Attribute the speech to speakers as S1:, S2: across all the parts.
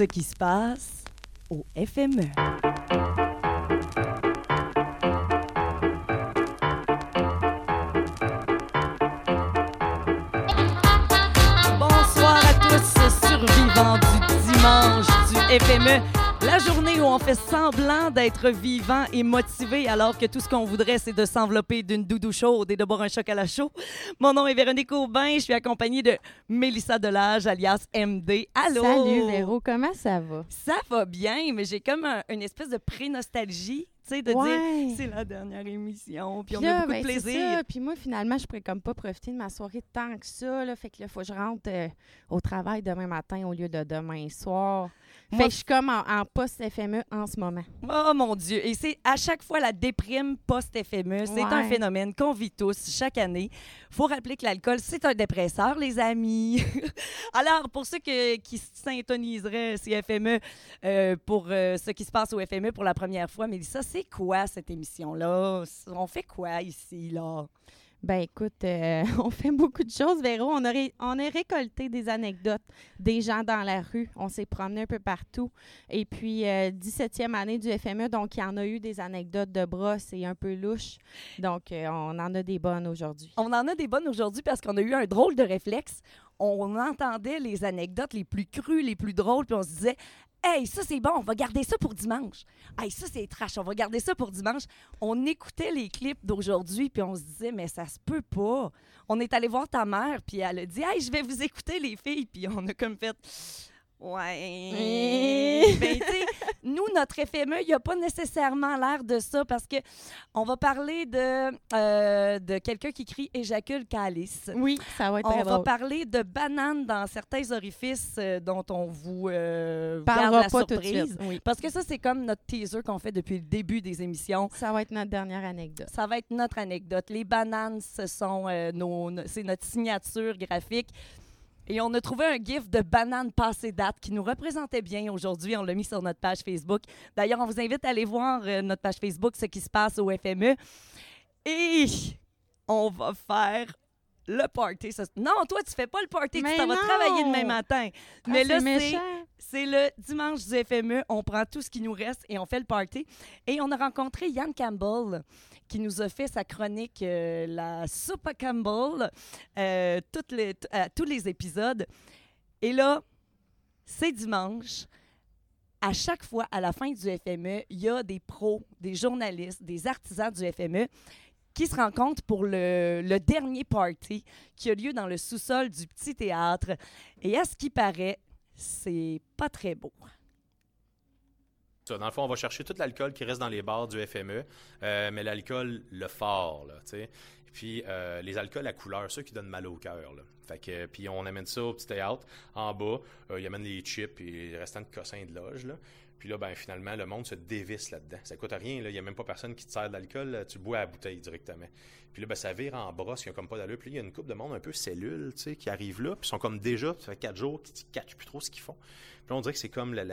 S1: ce qui se passe au. FME. Bonsoir à tous, survivants du dimanche du FME. La journée où on fait semblant d'être vivant et motivé alors que tout ce qu'on voudrait, c'est de s'envelopper d'une doudou chaude et de boire un chocolat chaud. Mon nom est Véronique Aubin. Je suis accompagnée de Mélissa Delage, alias MD. Allô?
S2: Salut Véro, comment ça va?
S1: Ça va bien, mais j'ai comme un- une espèce de pré-nostalgie, tu sais, de
S2: Ouais.
S1: dire c'est la dernière émission, puis on a beaucoup
S2: ben,
S1: de
S2: c'est
S1: plaisir.
S2: ça. Puis moi, finalement, je pourrais comme pas profiter de ma soirée tant que ça. Là, fait que là, faut que je rentre euh, au travail demain matin au lieu de demain soir.
S1: Moi,
S2: Fait que je suis comme en, en post-FME en ce moment.
S1: Oh mon Dieu! Et c'est à chaque fois la déprime post-FME. C'est un phénomène qu'on vit tous chaque année. faut rappeler que l'alcool, c'est un dépresseur, les amis. Alors, pour ceux que- qui s'intoniseraient si FME euh, pour euh, ce qui se passe au FME pour la première fois, Mélissa, c'est quoi cette émission-là? On fait quoi ici, là?
S2: Ben écoute, euh, on fait beaucoup de choses, Véro. On on a récolté des anecdotes des gens dans la rue. On s'est promené un peu partout. Et puis, euh, 17e année du FME, donc il y en a eu des anecdotes de brosse et un peu louches. Donc, euh, on en a des bonnes aujourd'hui.
S1: On en a des bonnes aujourd'hui parce qu'on a eu un drôle de réflexe. On entendait les anecdotes les plus crues, les plus drôles, puis on se disait Hey, ça c'est bon, on va garder ça pour dimanche. Hey, ça c'est trash, on va garder ça pour dimanche. On écoutait les clips d'aujourd'hui, puis on se disait Mais ça se peut pas. On est allé voir ta mère, puis elle a dit Hey, je vais vous écouter, les filles. Puis on a comme fait Ouais. ben, nous, notre FME, il n'y a pas nécessairement l'air de ça parce que on va parler de, euh, de quelqu'un qui crie éjacule calice.
S2: Oui, ça va être
S1: On va
S2: drôle.
S1: parler de bananes dans certains orifices euh, dont on vous euh, garde la
S2: pas tout de
S1: surprise.
S2: suite. Oui.
S1: Parce que ça, c'est comme notre teaser qu'on fait depuis le début des émissions.
S2: Ça va être notre dernière anecdote.
S1: Ça va être notre anecdote. Les bananes, ce sont euh, nos, no- c'est notre signature graphique. Et on a trouvé un gif de banane passée date qui nous représentait bien aujourd'hui. On l'a mis sur notre page Facebook. D'ailleurs, on vous invite à aller voir euh, notre page Facebook, ce qui se passe au FME. Et on va faire le party. Non, toi, tu fais pas le party.
S2: Mais
S1: tu t'en vas travailler demain matin. Mais
S2: Ah,
S1: là,
S2: c'est
S1: c'est
S2: méchant.
S1: c'est le dimanche du FME. On prend tout ce qui nous reste et on fait le party. Et on a rencontré Yann Campbell qui nous a fait sa chronique euh, La soupe à Campbell, euh, à tous les épisodes. Et là, c'est dimanche. À chaque fois, à la fin du FME, il y a des pros, des journalistes, des artisans du FME qui se rencontrent pour le, le dernier party qui a lieu dans le sous-sol du petit théâtre. Et à ce qui paraît, c'est pas très beau.
S3: Dans le fond, on va chercher tout l'alcool qui reste dans les bars du FME, euh, mais l'alcool, le fort, là, tu sais. Puis euh, les alcools à couleur, ceux qui donnent mal au cœur, là. Fait que, puis on amène ça au petit théâtre. En bas, euh, ils amènent les chips et les restants de cossins de loge, là. Puis là, ben, finalement, le monde se dévisse là-dedans. Ça coûte rien, là. Il n'y a même pas personne qui te sert de l'alcool. Tu bois à la bouteille directement. Puis là, ben, ça vire en brosse, il y a comme pas d'allure. Puis là, il y a une couple de monde un peu cellule, tu sais, qui arrive là. Puis sont comme déjà, ça fait quatre jours, qui ne catchent plus trop ce qu'ils font. Puis là, on dirait que c'est comme la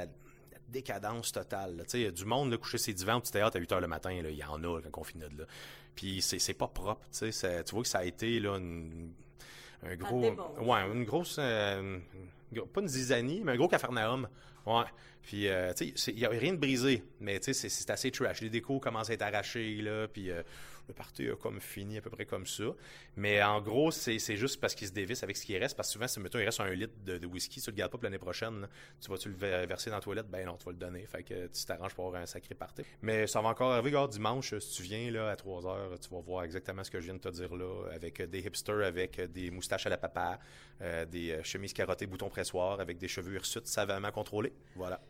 S3: décadence totale. Tu sais, du monde là, coucher ses divans au petit théâtre à 8 h le matin. Il y en a quand on finit de là. Puis c'est c'est pas propre. Tu sais, ça- tu vois que ça a été là, une, un gros. Ouais, une grosse. euh, pas une zizanie, mais un gros cafarnaum. Ouais. Puis, euh, tu sais, il n'y a rien de brisé, mais tu sais, c'est- c'est assez trash. Les décos commencent à être arrachés, là, puis euh, le party a comme fini à peu près comme ça. Mais en gros, c'est juste parce qu'ils se dévissent avec ce qui reste, parce que souvent, si, mettons, il reste un litre de, whisky, tu le gardes pas pour l'année prochaine, tu vas-tu le ver- verser dans la toilette? Ben non, tu vas le donner. Fait que tu t'arranges pour avoir un sacré party. Mais ça va encore arriver, regarde, dimanche, si tu viens là, à 3 heures, tu vas voir exactement ce que je viens de te dire là, avec des hipsters, avec des moustaches à la papa, euh, des euh, chemises carottées, boutons pressoirs, avec des cheveux hirsutes savamment contrôlés. Voilà.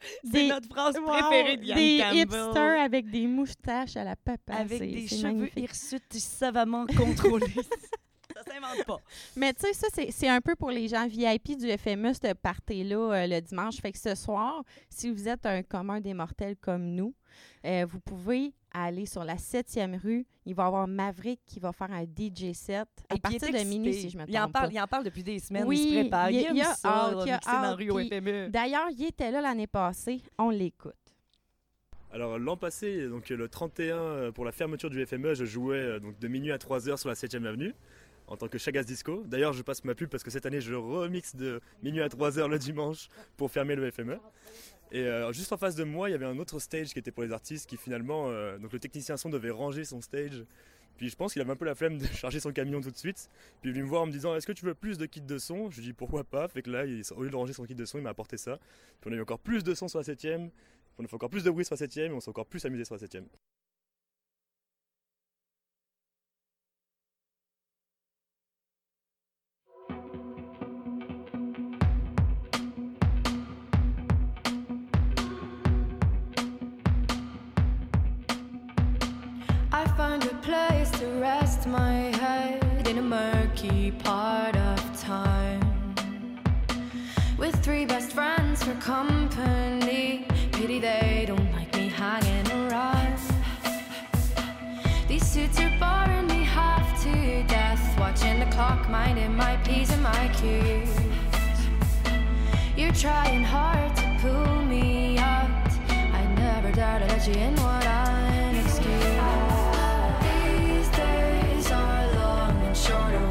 S1: C'est
S2: Des-
S1: notre phrase
S2: Wow,
S1: préférée de Yann
S2: Des
S1: Campbell.
S2: hipsters avec des moustaches à la papa.
S1: Avec des cheveux
S2: magnifique.
S1: hirsutes savamment contrôlés. ça s'invente pas.
S2: Mais tu sais, ça, c'est c'est un peu pour les gens VIP du FME, ce party-là euh, le dimanche. Fait que ce soir, si vous êtes un commun des mortels comme nous, euh, vous pouvez aller sur la 7e rue. Il va y avoir Maverick qui va faire un DJ set à
S1: Et
S2: partir de minuit,
S1: excité.
S2: si je me trompe
S1: il en parle,
S2: pas.
S1: Il en parle depuis des semaines.
S2: Oui,
S1: il se prépare.
S2: il y a-
S1: aime
S2: il y a
S1: ça, FME.
S2: D'ailleurs, il était là l'année passée. On l'écoute.
S4: Alors l'an passé, donc le 31 euh, pour la fermeture du FME, je jouais euh, donc de minuit à 3 heures sur la 7e avenue. en tant que Chagas Disco. D'ailleurs, je passe ma pub parce que cette année, je remix de minuit à 3h le dimanche pour fermer le FME. Et euh, juste en face de moi, il y avait un autre stage qui était pour les artistes qui finalement, euh, donc le technicien son devait ranger son stage. Puis je pense qu'il avait un peu la flemme de charger son camion tout de suite. Puis il venu me voir en me disant Est-ce que tu veux plus de kits de son? Je lui dis Pourquoi pas? Fait que là, au lieu de ranger son kit de son, il m'a apporté ça. Puis on a eu encore plus de son sur la 7ème. On a fait encore plus de bruit sur la 7ème et on s'est encore plus amusé sur la 7ème.
S5: Rest my head in a murky part of time. With three best friends for company. Pity they don't like me hanging around. These suits are boring me half to death. Watching the clock, minding my P's and my Q's. You're trying hard to pull me out. I never dare to let you in what an long and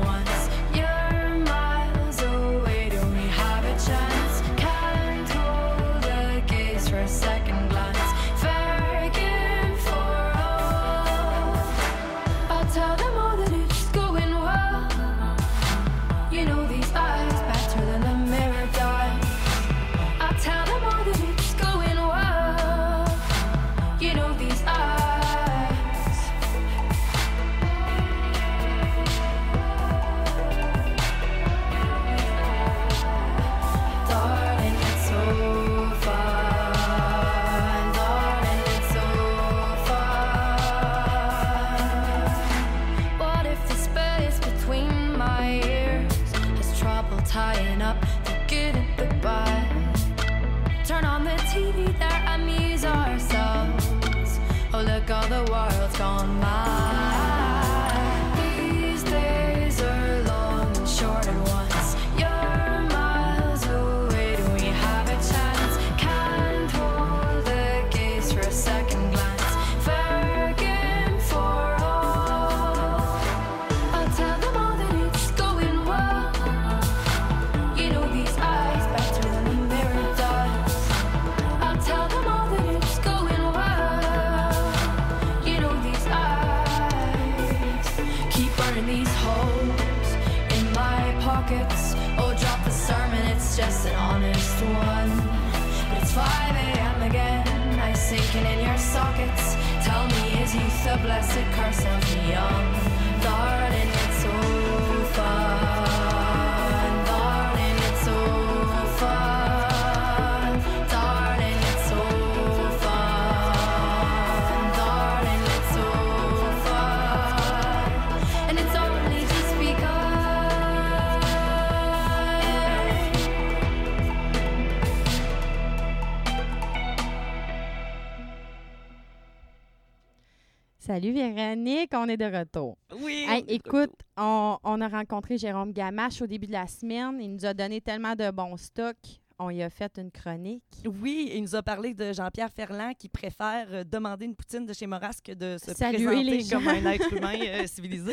S5: on
S2: est de retour.
S1: Oui.
S2: Hey, écoute, on, on a rencontré Jérôme Gamache au début de la semaine. Il nous a donné tellement de bons stocks. On y a fait une chronique.
S1: Oui, il nous a parlé de Jean-Pierre Ferland qui préfère euh, demander une poutine de chez Moras que de se
S2: Saluer
S1: présenter
S2: les
S1: comme un être humain euh, civilisé.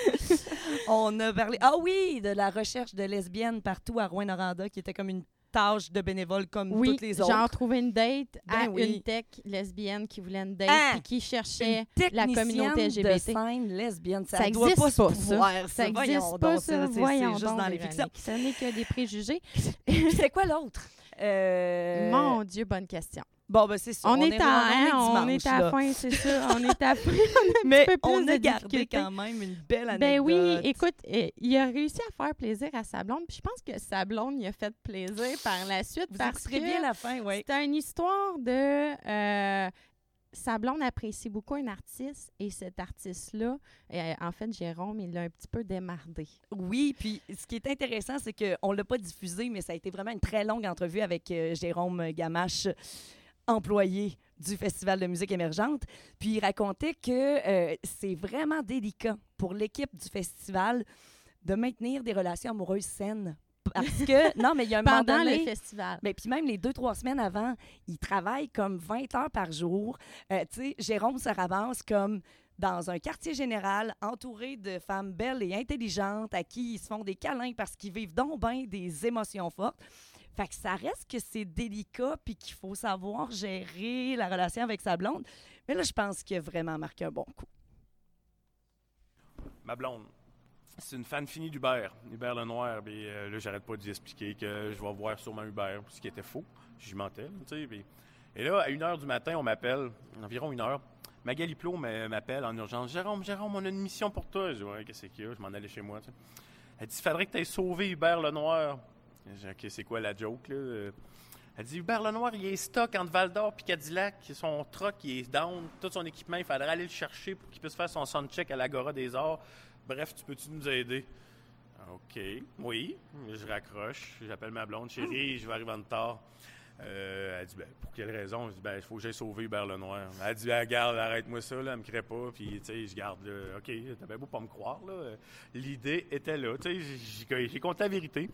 S1: On a parlé, ah oui, de la recherche de lesbiennes partout à Rouen-Noranda qui était comme une tâche de bénévole comme
S2: Oui,
S1: toutes les autres.
S2: genre trouver une date à
S1: Ben oui.
S2: une tech lesbienne qui voulait une date
S1: Ah!
S2: puis qui cherchait la communauté LGBT.
S1: de scène lesbienne. Ça,
S2: Ça
S1: doit
S2: existe
S1: pas, se
S2: ça.
S1: pouvoir,
S2: Ça
S1: Voyons
S2: n'existe pas, ça. Voyons
S1: juste dans les fictions.
S2: Ce n'est que des préjugés.
S1: C'est quoi l'autre? Euh,
S2: Mon Dieu, bonne question.
S1: Bon, ben c'est ça.
S2: On, est,
S1: est,
S2: à, hein,
S1: vraiment-
S2: on est
S1: dimanche,
S2: à la fin, c'est ça. On est à fin.
S1: Mais
S2: peu
S1: on a gardé quand même une belle anecdote.
S2: Ben oui, écoute, euh, il a réussi à faire plaisir à sa blonde. Puis je pense que sa blonde lui a fait plaisir par la suite
S1: Vous
S2: parce que
S1: bien la fin, oui.
S2: c'est une histoire de... euh, sa blonde apprécie beaucoup un artiste et cet artiste-là, euh, en fait, Jérôme, il l'a un petit peu démardé.
S1: Oui, puis ce qui est intéressant, c'est qu'on ne l'a pas diffusé, mais ça a été vraiment une très longue entrevue avec euh, Jérôme Gamache, employé du Festival de musique émergente. Puis il racontait que euh, c'est vraiment délicat pour l'équipe du festival de maintenir des relations amoureuses saines. Parce que, non, mais il y a un moment
S2: Pendant
S1: donné-
S2: le festival.
S1: mais puis même les deux, trois semaines avant, il travaille comme 20 heures par jour. Euh, tu sais, Jérôme se ramasse comme dans un quartier général entouré de femmes belles et intelligentes à qui ils se font des câlins parce qu'ils vivent donc bien des émotions fortes. Fait que ça reste que c'est délicat puis qu'il faut savoir gérer la relation avec sa blonde. Mais là, je pense qu'il a vraiment marqué un bon coup.
S6: Ma blonde, c'est une fan finie d'Hubert, Hubert Lenoir. Puis euh, là, j'arrête pas d'y expliquer que je vais voir sûrement Hubert, ce qui était faux. Je mentais, tu sais. Et là, à 1h du matin, on m'appelle, environ une heure. Magali Plot m'a- m'appelle en urgence. Jérôme, Jérôme, on a une mission pour toi. Je dis, ouais, qu'est-ce qu'il y a? Je m'en allais chez moi. Elle dit, faudrait que tu aies sauvé Hubert Lenoir. OK, c'est quoi la joke, là? Elle dit, Hubert Lenoir, il est stock entre Val d'Or et Cadillac. Son truck, il est down. Tout son équipement, il faudrait aller le chercher pour qu'il puisse faire son soundcheck à l'Agora des Arts. Bref, tu peux-tu nous aider? OK, oui. Je raccroche. J'appelle ma blonde, chérie, je vais arriver en retard. Euh, elle dit, ben, pour quelle raison? Je dis, ben, il faut que j'aille sauver Hubert Lenoir. Elle dit, ah, garde, arrête-moi ça, là, elle me crée pas. Puis, tu sais, je garde, là. OK, t'as bien beau pas me croire, là. L'idée était là. Tu sais, j'ai- j'ai compté la vérité.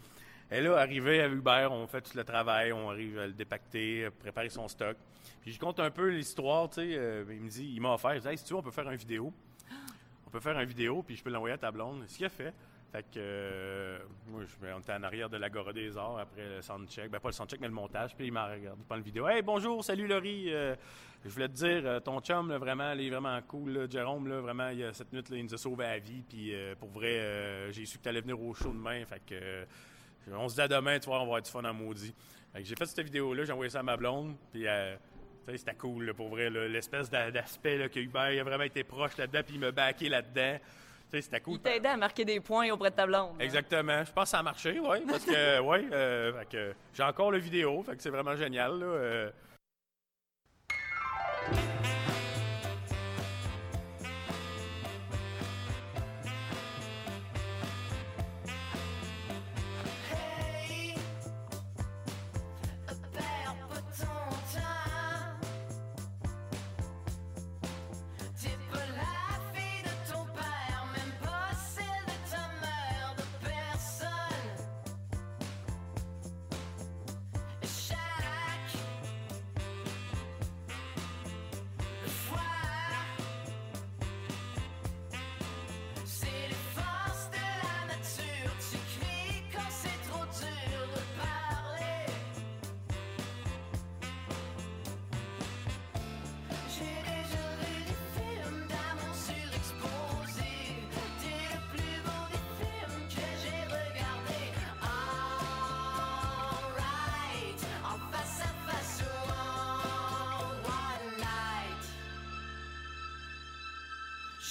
S6: Et là, arrivé à Hubert, on fait tout le travail, on arrive à le dépacter, à préparer son stock. Puis je compte un peu l'histoire, tu sais. euh, il me dit, il m'a offert, je dis, hey, si tu veux, on peut faire une vidéo. On peut faire une vidéo, puis je peux l'envoyer à ta blonde. Ce qu'il a fait. Fait que, euh, moi, on était en arrière de l'Agora des Arts après le soundcheck. Ben, pas le soundcheck, mais le montage. Puis il m'a regardé pendant la vidéo. Hey, bonjour, salut Laurie. Euh, je voulais te dire, euh, ton chum, là, vraiment, il est vraiment cool. là. Jérôme, là, vraiment, il, cette nuit, là, il nous a sauvé la vie. Puis euh, pour vrai, euh, j'ai su que tu allais venir au show demain. Fait que, euh, on se dit à demain, tu vois, on va avoir du fun en maudit. J'ai fait cette vidéo-là, j'ai envoyé ça à ma blonde. Puis, euh, c'était cool, là, pour vrai, l'espèce d'a- d'aspect que Hubert il a vraiment été proche là-dedans, puis il m'a backé là-dedans. C'était cool.
S1: Il t'a aidé à marquer des points auprès de ta blonde. hein?
S6: Exactement. Je pense que ça a marché, oui. Parce que, oui, euh, j'ai encore le vidéo, fait que c'est vraiment génial. Là, euh.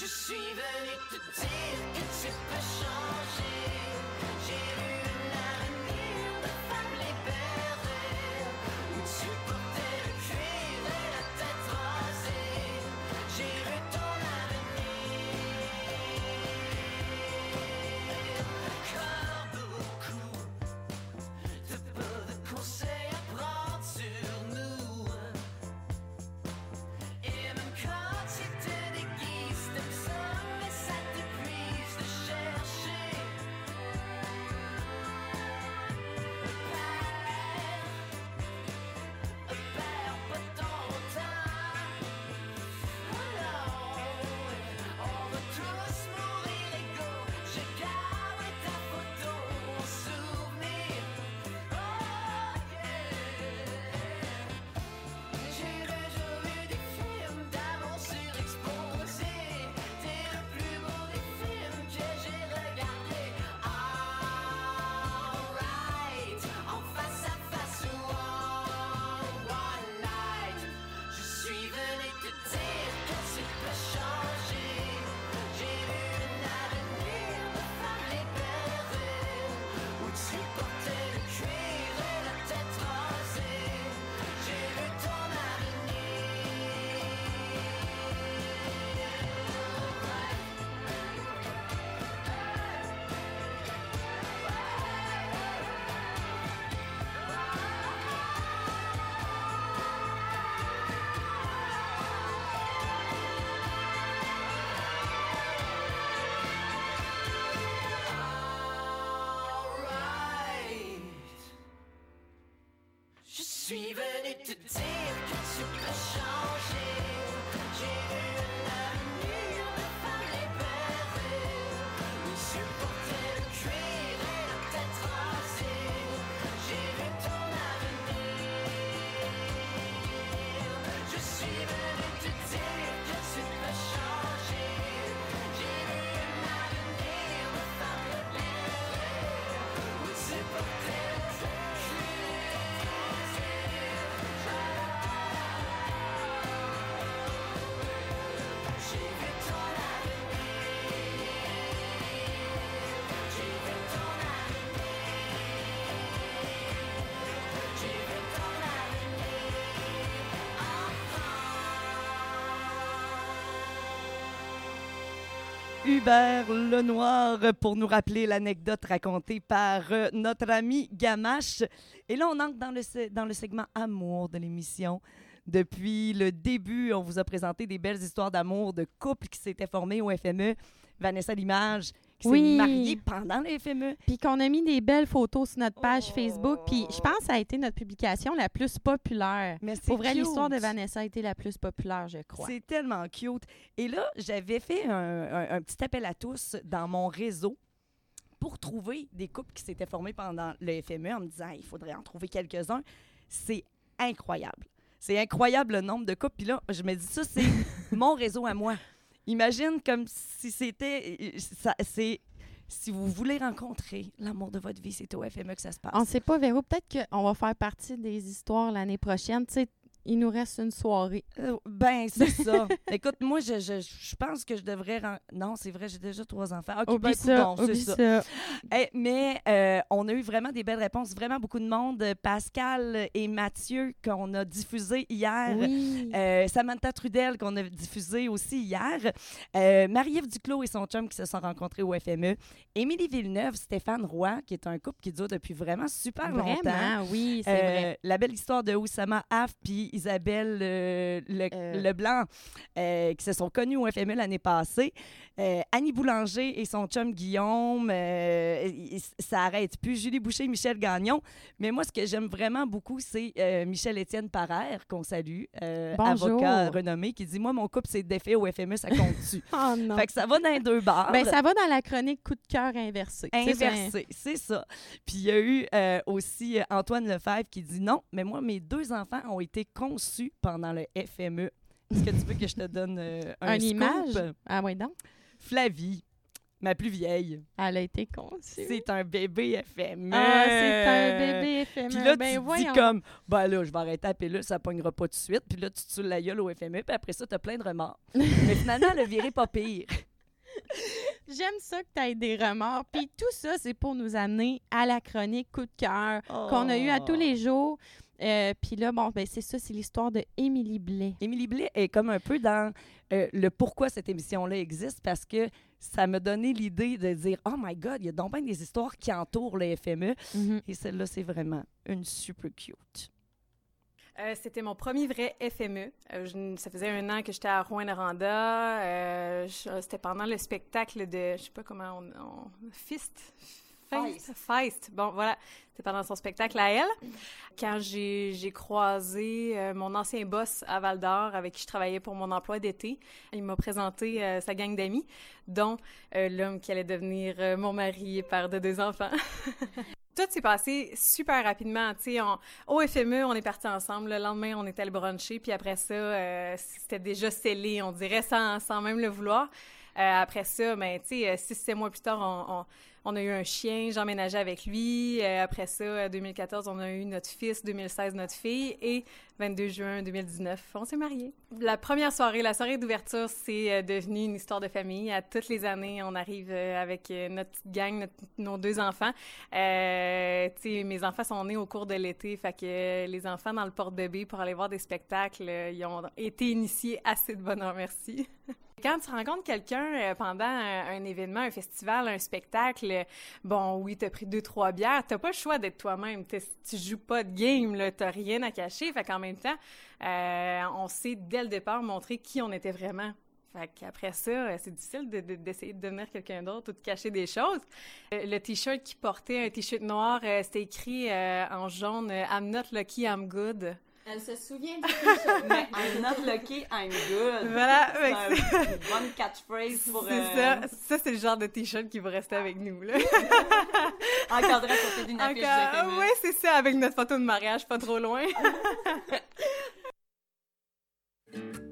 S7: Je suis venu te dire que tu peux changer. Suis venu te dire que tu peux changer.
S1: Hubert Lenoir pour nous rappeler l'anecdote racontée par euh, notre ami Gamache. Et là, on entre dans le, dans le segment amour de l'émission. Depuis le début, on vous a présenté des belles histoires d'amour de couples qui s'étaient formés au FME. Vanessa Limage, qui
S2: Oui.
S1: s'est mariée pendant le. FME.
S2: Puis qu'on a mis des belles photos sur notre page
S1: Oh.
S2: Facebook. Puis je pense que ça a été notre publication la plus populaire.
S1: Mais c'est
S2: Pour vrai, l'histoire de Vanessa a été la plus populaire, je crois.
S1: C'est tellement cute. Et là, j'avais fait un, un- un petit appel à tous dans mon réseau pour trouver des couples qui s'étaient formés pendant le FME en me disant il faudrait en trouver quelques-uns. C'est incroyable. C'est incroyable le nombre de couples. Puis là, je me dis ça, c'est mon réseau à moi. Imagine comme si c'était. C'est. Si vous voulez rencontrer l'amour de votre vie, c'est au FME que ça se passe.
S2: On sait pas, Véro. Peut-être qu'on va faire partie des histoires l'année prochaine. Il nous reste une soirée.
S1: Euh, ben, c'est ça. Écoute, moi, je, je, je pense que je devrais. ren- Non, c'est vrai, j'ai déjà trois enfants. OK, ben,
S2: Oublie ça,
S1: coudonc, c'est
S2: oublie
S1: ça.
S2: ça.
S1: Eh, mais euh, on a eu vraiment des belles réponses. Vraiment beaucoup de monde. Pascal et Mathieu, qu'on a diffusé hier.
S2: Oui.
S1: Euh, Samantha Trudel, qu'on a diffusé aussi hier. Marie-Ève Duclos et son chum qui se sont rencontrés au FME. Émilie Villeneuve, Stéphane Roy, qui est un couple qui dure depuis vraiment super longtemps.
S2: Vraiment, oui, c'est vrai.
S1: La belle histoire de Oussama Af puis Isabelle euh, Le-
S2: Euh.
S1: Leblanc, euh, qui se sont connus au FME l'année passée. Euh, Annie Boulanger et son chum Guillaume, euh, ça arrête plus. Julie Boucher, Michel Gagnon. Mais moi, ce que j'aime vraiment beaucoup, c'est euh, Michel-Étienne Parère, qu'on salue, avocat renommé, qui dit Moi, mon couple s'est défait au FME, ça compte-tu?
S2: Oh non.
S1: Fait que ça va dans les deux barres.
S2: Ben, ça va dans la chronique coup de cœur inversé.
S1: Inversé, c'est ça. Puis il y a eu aussi Antoine Lefebvre qui dit non, mais moi, mes deux enfants ont été conçus pendant le FME. Est-ce que tu veux que je te donne euh, un
S2: Une
S1: scoop?
S2: image? Ah oui, donc.
S1: Flavie, ma plus vieille,
S2: Elle a été conçue.
S1: c'est un bébé FME.
S2: Ah, c'est un bébé éphémère.
S1: Puis là,
S2: ben,
S1: tu te dis
S2: voyons.
S1: comme, ben là, je vais arrêter la pilule, ça pognera pas tout de suite. Puis là, tu saoules la gueule au FME, puis après ça, t'as plein de remords. mais finalement, le viré pas pire.
S2: J'aime ça que tu aies des remords. Puis tout ça, c'est pour nous amener à la chronique coup de cœur qu'on a eu à tous les jours. Euh, Puis là, bon, ben c'est ça, c'est l'histoire de Émilie Blais.
S1: Émilie Blais est comme un peu dans euh, le pourquoi cette émission-là existe parce que ça m'a donné l'idée de dire Oh my God, il y a donc bien des histoires qui entourent le FME. Et celle-là, c'est vraiment une super cute.
S8: Euh, C'était mon premier vrai FME. Euh, je- ça faisait un an que j'étais à Rouen-Noranda. Euh, C'était pendant le spectacle de, je sais pas comment on, on Fist. Feist. Feist. Bon, voilà. C'était pendant son spectacle à elle. Quand j'ai croisé euh, mon ancien boss à Val d'Or, avec qui je travaillais pour mon emploi d'été, il m'a présenté euh, sa gang d'amis, dont euh, l'homme qui allait devenir mon mari et père de deux enfants. Tout s'est passé super rapidement. On- au FME, on est partis ensemble. Le lendemain, on était allé bruncher. Puis après ça, c'était déjà scellé, on dirait, sans, même le vouloir. Après ça, ben, tu sais, six, sept mois plus tard, on- on a eu un chien, j'emménageais avec lui. Euh, après ça, euh, 2014, on a eu notre fils, 2016, notre fille. Et 22 juin 2019, on s'est mariés. La première soirée, la soirée d'ouverture, c'est euh, devenu une histoire de famille. À toutes les années, on arrive euh, avec euh, notre petite gang, nos deux enfants. Euh, mes enfants sont nés au cours de l'été, fait que les enfants dans le porte-bébé pour aller voir des spectacles, ils ont été initiés assez de bonheur, merci. Quand tu rencontres quelqu'un pendant un, événement, un festival, un spectacle, bon, oui, t'as pris deux, trois bières, t'as pas le choix d'être toi-même. Tu joues pas de game, là, t'as rien à cacher. Fait qu'en même temps, euh, on sait dès le départ montrer qui on était vraiment. Fait qu'après ça, euh, c'est difficile de- de- d'essayer de, devenir quelqu'un d'autre ou de cacher des choses. Euh, Le t-shirt qu'il portait, un t-shirt noir, c'était écrit en jaune I'm not lucky, I'm good.
S2: Elle se souvient du t-shirt.
S1: Mais I'm not lucky, I'm good.
S8: Voilà,
S1: C'est un- une bonne catchphrase pour
S8: C'est
S1: euh,
S8: ça. Ça, c'est le genre de t-shirt qui va rester avec nous, là.
S1: encadrer à côté d'une affiche
S8: Encore, ouais, c'est ça, avec notre photo de mariage pas trop loin.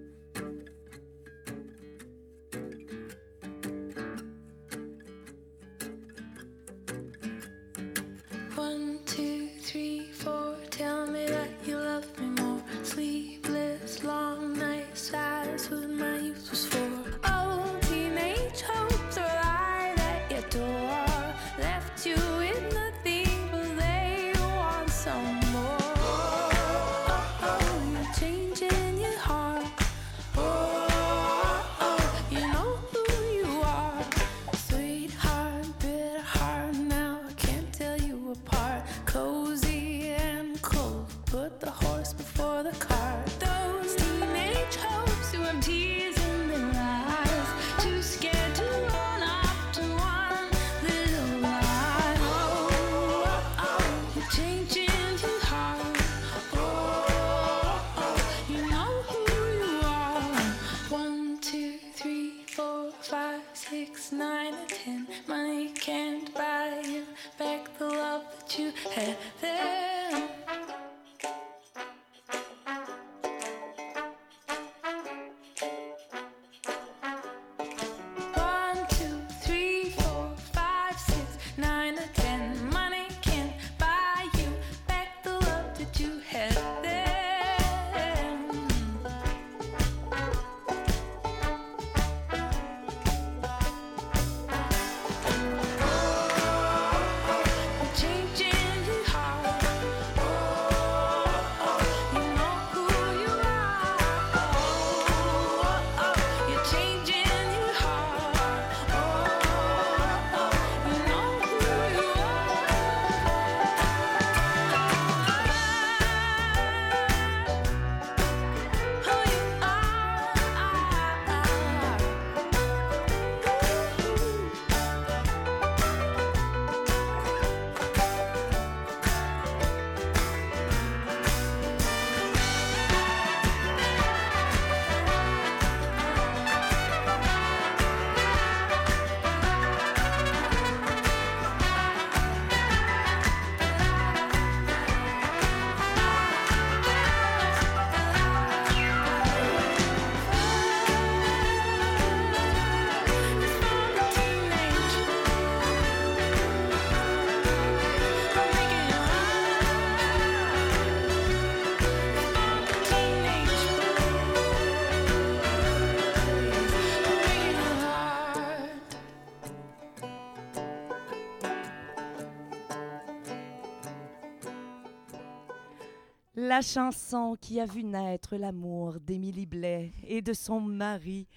S1: La chanson qui a vu naître l'amour d'Émilie Blais et de son mari.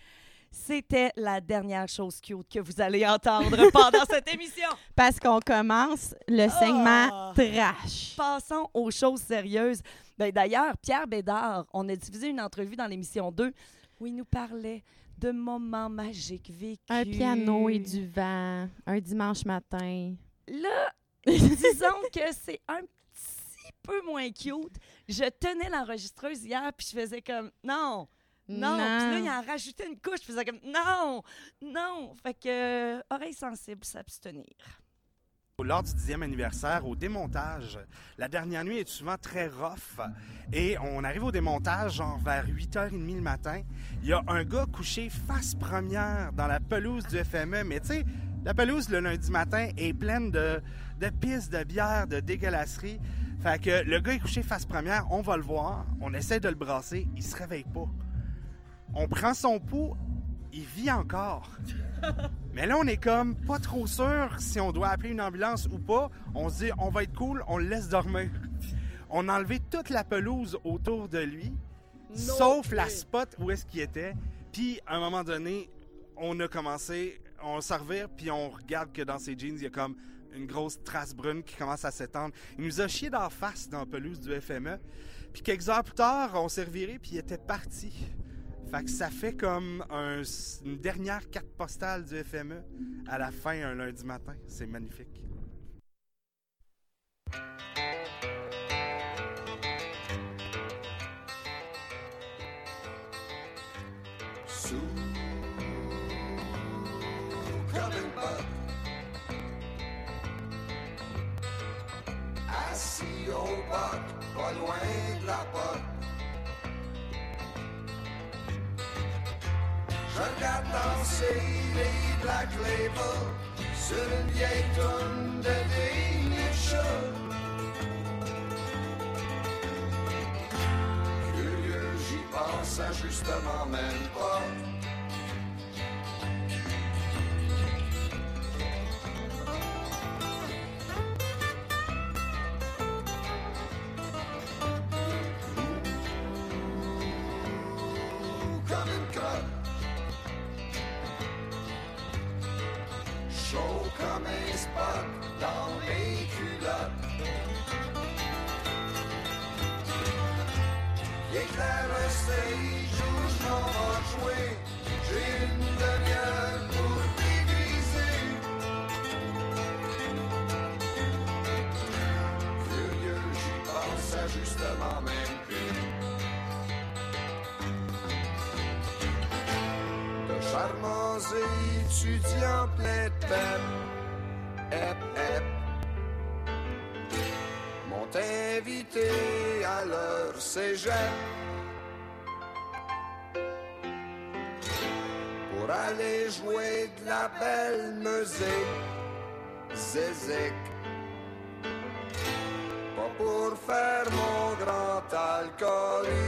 S1: C'était la dernière chose cute que vous allez entendre pendant cette émission.
S2: Parce qu'on commence le segment
S1: Ah!
S2: trash.
S1: Passons aux choses sérieuses. Ben, D'ailleurs, Pierre Bédard, on a diffusé une entrevue dans l'émission 2 où il nous parlait de moments magiques vécus.
S2: Un piano et du vent, un dimanche matin.
S1: Là, disons que c'est un petit peu moins cute. Je tenais l'enregistreuse hier, puis je faisais comme non, non. Puis là, il en rajoutait une couche, je faisais comme non, non. Fait que, euh, oreille sensible, s'abstenir.
S9: Lors du 10e anniversaire, au démontage, la dernière nuit est souvent très rough et on arrive au démontage genre vers 8h30 le matin. Il y a un gars couché face première dans la pelouse du FME, mais tu sais, la pelouse le lundi matin est pleine de, de pistes, de bière, de dégueulasseries. Fait que le gars est couché face première, on va le voir, on essaie de le brasser, il se réveille pas. On prend son pouls, il vit encore. Mais là, on est comme pas trop sûr si on doit appeler une ambulance ou pas. On se dit, on va être cool, on le laisse dormir. On a enlevé toute la pelouse autour de lui, sauf la spot où est-ce qu'il était. Puis, à un moment donné, on a commencé, on s'en revire, puis on regarde que dans ses jeans, il y a comme une grosse trace brune qui commence à s'étendre. Il nous a chié d'en face dans la pelouse du FME. Puis quelques heures plus tard, on s'est reviré, puis il était parti. Fait que ça fait comme un- une dernière carte postale du FME à la fin un lundi matin. C'est magnifique.
S10: Assis au bac, pas loin de la porte. Je regarde danser les Black Label sur une vieille tourne de. Curieux, j'y pense à justement même pas. Étudiants plein de peine. Hep, hep. M'ont invité à leur cégep. Pour aller jouer de la belle musique. Zézic. Pas pour faire mon grand alcoolique.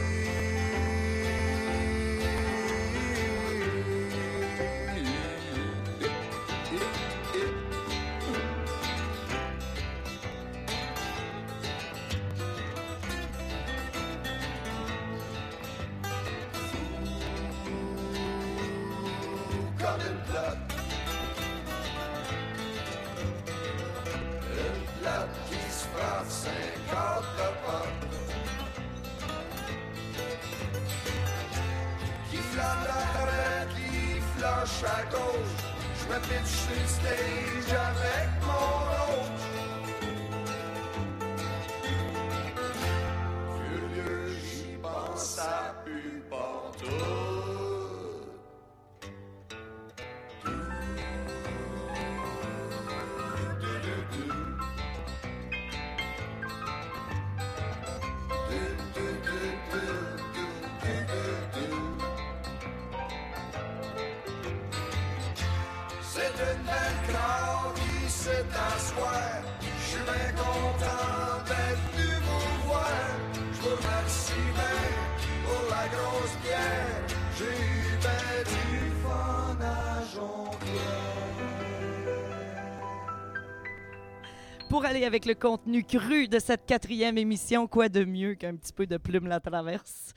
S10: Pour
S1: aller avec le contenu cru de cette quatrième émission, quoi de mieux qu'un petit peu de plume la traverse?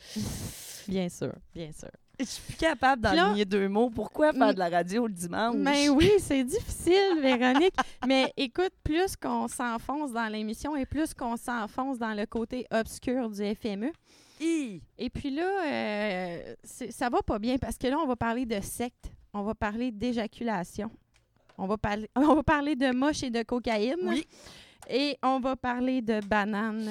S2: Bien sûr, bien sûr.
S1: Je suis plus capable d'enligner deux mots. Pourquoi faire de la radio le dimanche?
S2: Mais oui, c'est difficile, Véronique. Mais écoute, plus qu'on s'enfonce dans l'émission et plus qu'on s'enfonce dans le côté obscur du FME. Et puis là, euh, ça va pas bien parce que là, on va parler de secte, on va parler d'éjaculation, on va parler, on va parler de moche et de cocaïne.
S1: Oui.
S2: Et on va parler de bananes.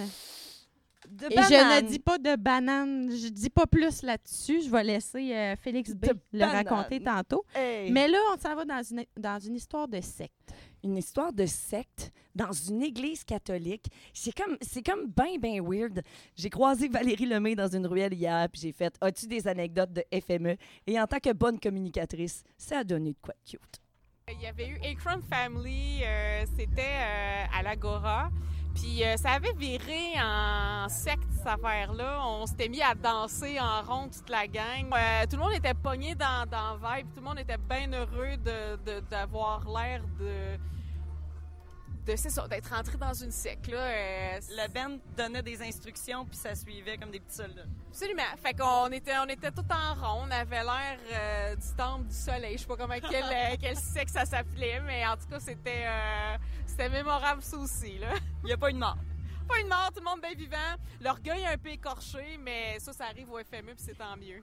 S1: De
S2: Et je
S1: banane.
S2: ne dis pas de bananes, je dis pas plus là-dessus. Je vais laisser euh, Félix B
S1: De
S2: le raconter tantôt.
S1: Hey!
S2: Mais là, on s'en va dans une, dans une histoire de secte.
S1: une histoire de secte dans une église catholique. C'est comme, c'est comme ben, ben weird. J'ai croisé Valérie Lemay dans une ruelle hier, puis j'ai fait « As-tu des anecdotes de FME? » Et en tant que bonne communicatrice, ça a donné de quoi de cute.
S11: Il y avait eu Akron Family, euh, c'était euh, à l'Agora. Puis euh, ça avait viré en secte, cette affaire-là. On s'était mis à danser en rond, toute la gang. Euh, tout le monde était pogné dans, dans vibe. Tout le monde était bien heureux de- de- d'avoir l'air de... de c'est ça, d'être rentré dans une secte. Là. Euh,
S1: Le band donnait des instructions, puis ça suivait comme des petits soldats.
S11: Absolument. Fait qu'on était, on était tout en rond. On avait l'air euh, du temple du soleil. Je sais pas comment quel, euh, quel ça s'appelait, mais en tout cas, c'était, euh, c'était mémorable ça aussi. Là.
S1: Il n'y a pas eu de mort.
S11: Pas une mort, tout le monde bien vivant. L'orgueil un peu écorché, mais ça, ça arrive au FME, puis c'est tant mieux.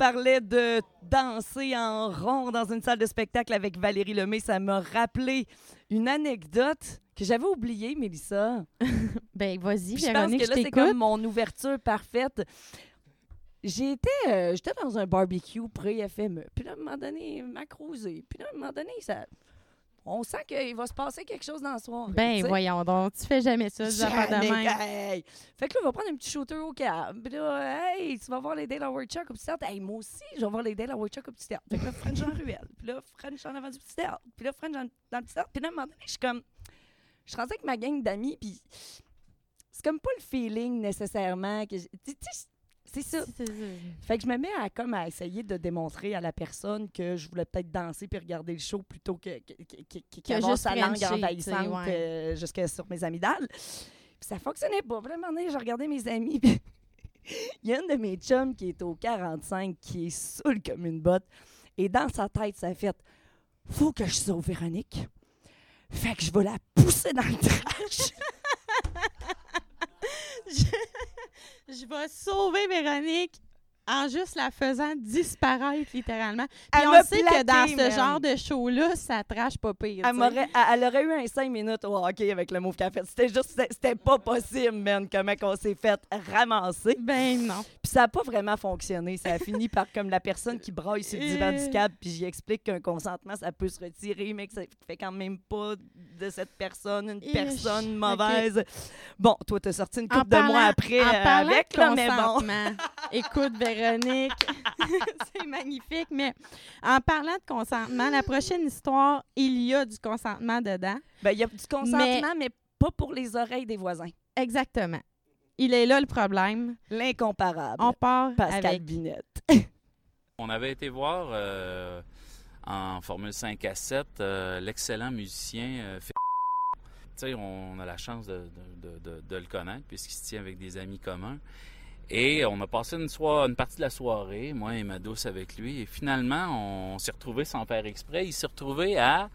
S1: Parlait de danser en rond dans une salle de spectacle avec Valérie Lemay. Ça m'a rappelé une anecdote que j'avais oubliée, Mélissa.
S2: Ben, vas-y,
S1: je pense que là, c'est comme mon ouverture parfaite. J'étais euh, j'étais dans un barbecue pré-FME. Puis là, à un moment donné, m'a cruisé. Puis là, à un moment donné, ça... on sent qu'il va se passer quelque chose dans le soir.
S2: Ben, voyons donc, tu fais jamais ça, des affaires de même.
S1: hey. Fait que là, on va prendre un petit shooter au. Puis là, hey, tu vas voir les Dale Howard Chuck au petit théâtre. Hey, moi aussi, je vais voir les Dale Howard Chuck au petit théâtre. Fait que là, French en ruelle. Puis là, French en avant du petit théâtre. Puis là, French dans, dans le petit théâtre. Puis là, à un moment donné, je suis comme. Je suis avec ma gang d'amis, puis c'est comme pas le feeling nécessairement que. tu sais, c'est ça.
S2: C'est-
S1: Fait que je me mets à, comme, à essayer de démontrer à la personne que je voulais peut-être danser puis regarder le show plutôt que, que, que, que- sa langue envahissante
S2: ouais.
S1: euh, jusque sur mes amygdales. Puis ça fonctionnait pas. Vraiment, je regardais mes amis. puis Il y a une de mes chums qui est au 45 qui est saoul comme une botte. Et dans sa tête, ça a fait Faut que je sauve Véronique. Fait que je vais la pousser dans le trash.
S2: Je vais sauver Véronique en juste la faisant disparaître, littéralement. Puis
S1: Elle
S2: on sait que dans ce genre de show-là, ça trash pas pire.
S1: Elle, aurait eu un 5 minutes au hockey avec le move qu'elle a fait. C'était juste, c'était- pas possible, man, comment on s'est fait ramasser.
S2: Ben non.
S1: Puis ça a pas vraiment fonctionné. Ça a fini par comme la personne qui braille sur le divan
S2: Euh.
S1: du câble, puis j'y explique qu'un consentement, ça peut se retirer, mais que ça fait quand même pas de cette personne une
S2: Ish,
S1: personne mauvaise. Bon, toi, t'as sorti une coupe de mois après
S2: en
S1: euh, avec, là, mais bon.
S2: Écoute, Véronique, c'est magnifique, mais en parlant de consentement, la prochaine histoire, il y a du consentement dedans.
S1: Ben, il y a du consentement, mais... pas pour les oreilles des voisins.
S2: Exactement. Il est là le problème.
S1: L'incomparable.
S2: On part
S1: Pascal
S2: avec
S1: Binette.
S12: On avait été voir euh, en Formule 5 à 7 euh, l'excellent musicien euh, F- Tu sais, on a la chance de, de- de- de- de le connaître puisqu'il se tient avec des amis communs. Et on a passé une, partie de la soirée, moi et ma douce avec lui. Et finalement, on s'est retrouvés sans faire exprès. Il s'est retrouvé à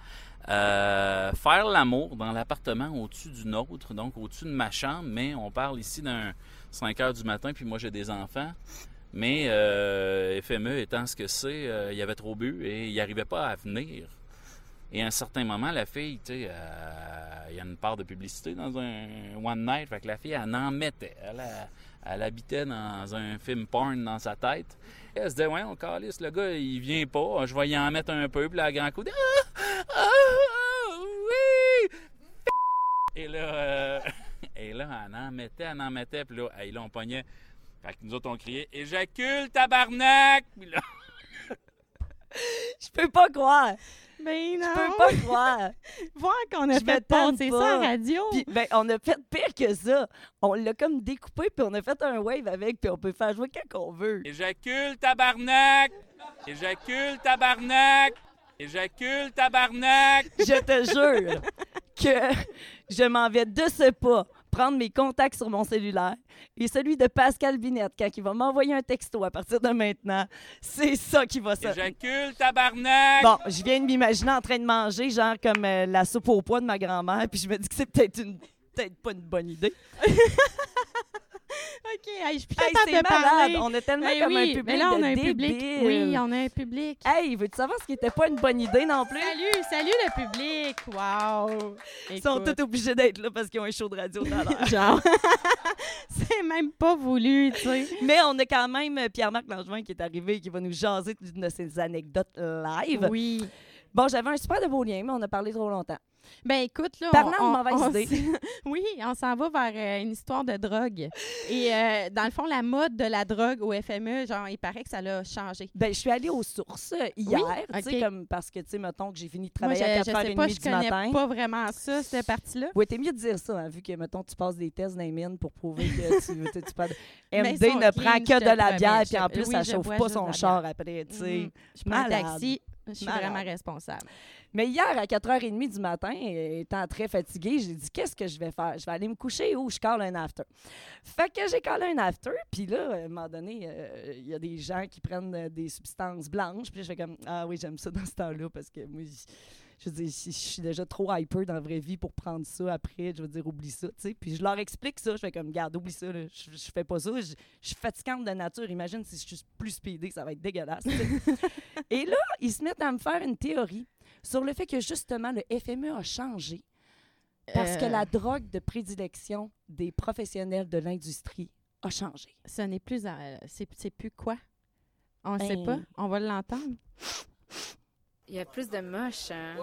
S12: euh, faire l'amour dans l'appartement au-dessus du nôtre, donc au-dessus de ma chambre. Mais on parle ici d'un 5 heures du matin, puis moi j'ai des enfants. Mais euh, FME étant ce que c'est, euh, il avait trop bu et il n'arrivait pas à venir. Et à un certain moment, la fille, tu sais, il y a une part de publicité dans un One Night, fait que la fille, elle en mettait. Elle, elle, elle habitait dans un film porn dans sa tête. Et elle se disait, ouais, on calisse, le gars, il vient pas, je vais y en mettre un peu, puis là, à grand coup, ah, ah, ah, oui! Et là, euh, et là, elle en mettait, elle en mettait, puis là, hey, là, on pognait. Fait que nous autres, on criait Éjacule, tabarnak! Puis là,
S1: Je peux pas croire.
S2: Non.
S1: Je peux pas croire.
S2: Voir qu'on a
S1: Je
S2: fait passer
S1: pas.
S2: ça à la radio.
S1: Puis, ben, on a fait pire que ça. On l'a comme découpé, puis on a fait un wave avec, puis on peut faire jouer quand on veut.
S12: Éjacule, tabarnak! Éjacule, tabarnak! Éjacule, tabarnak!
S1: Je te jure que je m'en vais de ce pas prendre mes contacts sur mon cellulaire et celui de Pascal Binette, quand il va m'envoyer un texto à partir de maintenant, c'est ça qui va sortir.
S12: Éjacule, tabarnak!
S1: Bon, je viens de m'imaginer en train de manger, genre comme euh, la soupe au pois de ma grand-mère, puis je me dis que c'est peut-être une peut-être pas une bonne idée.
S2: OK, hey, je suis plus
S1: Hey,
S2: capable
S1: c'est
S2: de
S1: malade.
S2: parler.
S1: On a tellement
S2: Ben
S1: comme
S2: oui,
S1: un public
S2: mais là, on
S1: de
S2: a un public. Oui, on a un public.
S1: Hey, veux-tu savoir ce qui était pas une bonne idée non plus?
S2: Salut, salut le public. Wow.
S1: Ils sont tous obligés d'être là parce qu'ils ont un show de radio tout à l'heure.
S2: Genre, c'est même pas voulu, tu sais.
S1: Mais on a quand même Pierre-Marc Langevin qui est arrivé et qui va nous jaser d'une de ses anecdotes live.
S2: Oui.
S1: Bon, j'avais un super de beau lien, mais on a parlé trop longtemps.
S2: Ben écoute, là,
S1: Parlant
S2: on,
S1: de mauvaise idée.
S2: oui, on s'en va vers euh, une histoire de drogue. Et euh, dans le fond, la mode de la drogue au FME, genre, il paraît que ça l'a changé.
S1: Ben, je suis allée aux sources euh, hier, tu sais, comme parce que, tu sais, mettons que j'ai fini de
S2: Moi,
S1: travailler
S2: je,
S1: à
S2: je sais
S1: 4h30
S2: pas, je
S1: du
S2: connais
S1: matin.
S2: pas vraiment ça, cette partie-là.
S1: Oui, t'es mieux de dire ça, hein, vu que, mettons, tu passes des tests dans les mines pour prouver que tu, tu, parles- MD ne prend
S2: je
S1: que de la bière,
S2: Je-
S1: puis en plus, ça
S2: je
S1: chauffe pas son char après, tu sais.
S2: Mhm. Je prends un taxi, je suis
S1: Malade.
S2: vraiment responsable.
S1: Mais hier, à 4h30 du matin, étant très fatiguée, j'ai dit qu'est-ce que je vais faire? Je vais aller me coucher ou je cale un after? Fait que j'ai calé un after, puis là, à un moment donné, euh, il y a des gens qui prennent des substances blanches, puis je fais comme Ah oui, j'aime ça dans ce temps-là parce que moi, je veux dire, je, je suis déjà trop hyper dans la vraie vie pour prendre ça après. Je veux dire, oublie ça, tu sais. Puis je leur explique ça. Je fais comme, garde, oublie ça. là. Je, je fais pas ça. Je, je suis fatigante de nature. Imagine si je suis plus speedée, ça va être dégueulasse. Et là, ils se mettent à me faire une théorie sur le fait que justement, le FME a changé parce que
S2: Euh,
S1: la drogue de prédilection des professionnels de l'industrie a changé.
S2: Ce n'est plus. euh, c'est c'est plus quoi? On ne sait
S1: Ben-
S2: pas? On va l'entendre?
S13: Il y a plus de moches. hein.